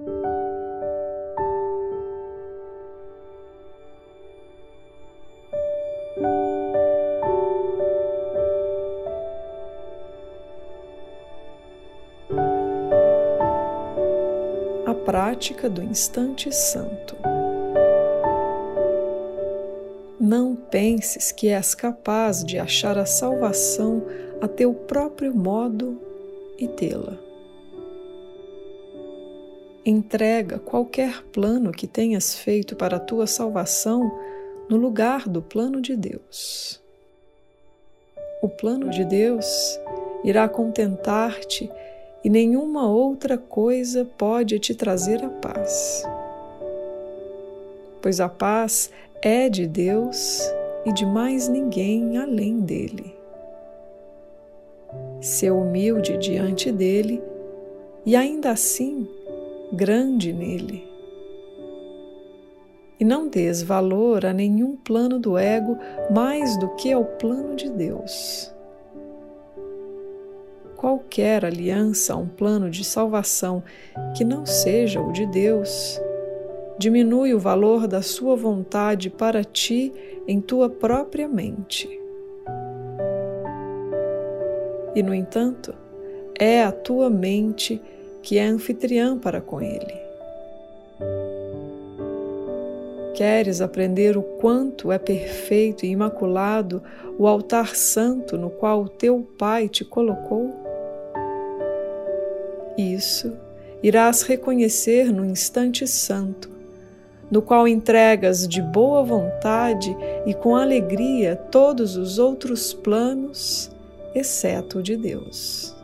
A prática do instante santo. Não penses que és capaz de achar a salvação a teu próprio modo e tê-la. Entrega qualquer plano que tenhas feito para a tua salvação no lugar do plano de Deus. O plano de Deus irá contentar-te e nenhuma outra coisa pode te trazer a paz. Pois a paz é de Deus e de mais ninguém além dele. Ser humilde diante dele e ainda assim grande nele. E não des valor a nenhum plano do ego mais do que ao plano de Deus. Qualquer aliança a um plano de salvação que não seja o de Deus diminui o valor da sua vontade para ti em tua própria mente. E, no entanto, é a tua mente que é anfitriã para com ele. Queres aprender o quanto é perfeito e imaculado o altar santo no qual teu Pai te colocou? Isso irás reconhecer no instante santo no qual entregas de boa vontade e com alegria todos os outros planos, exceto o de Deus.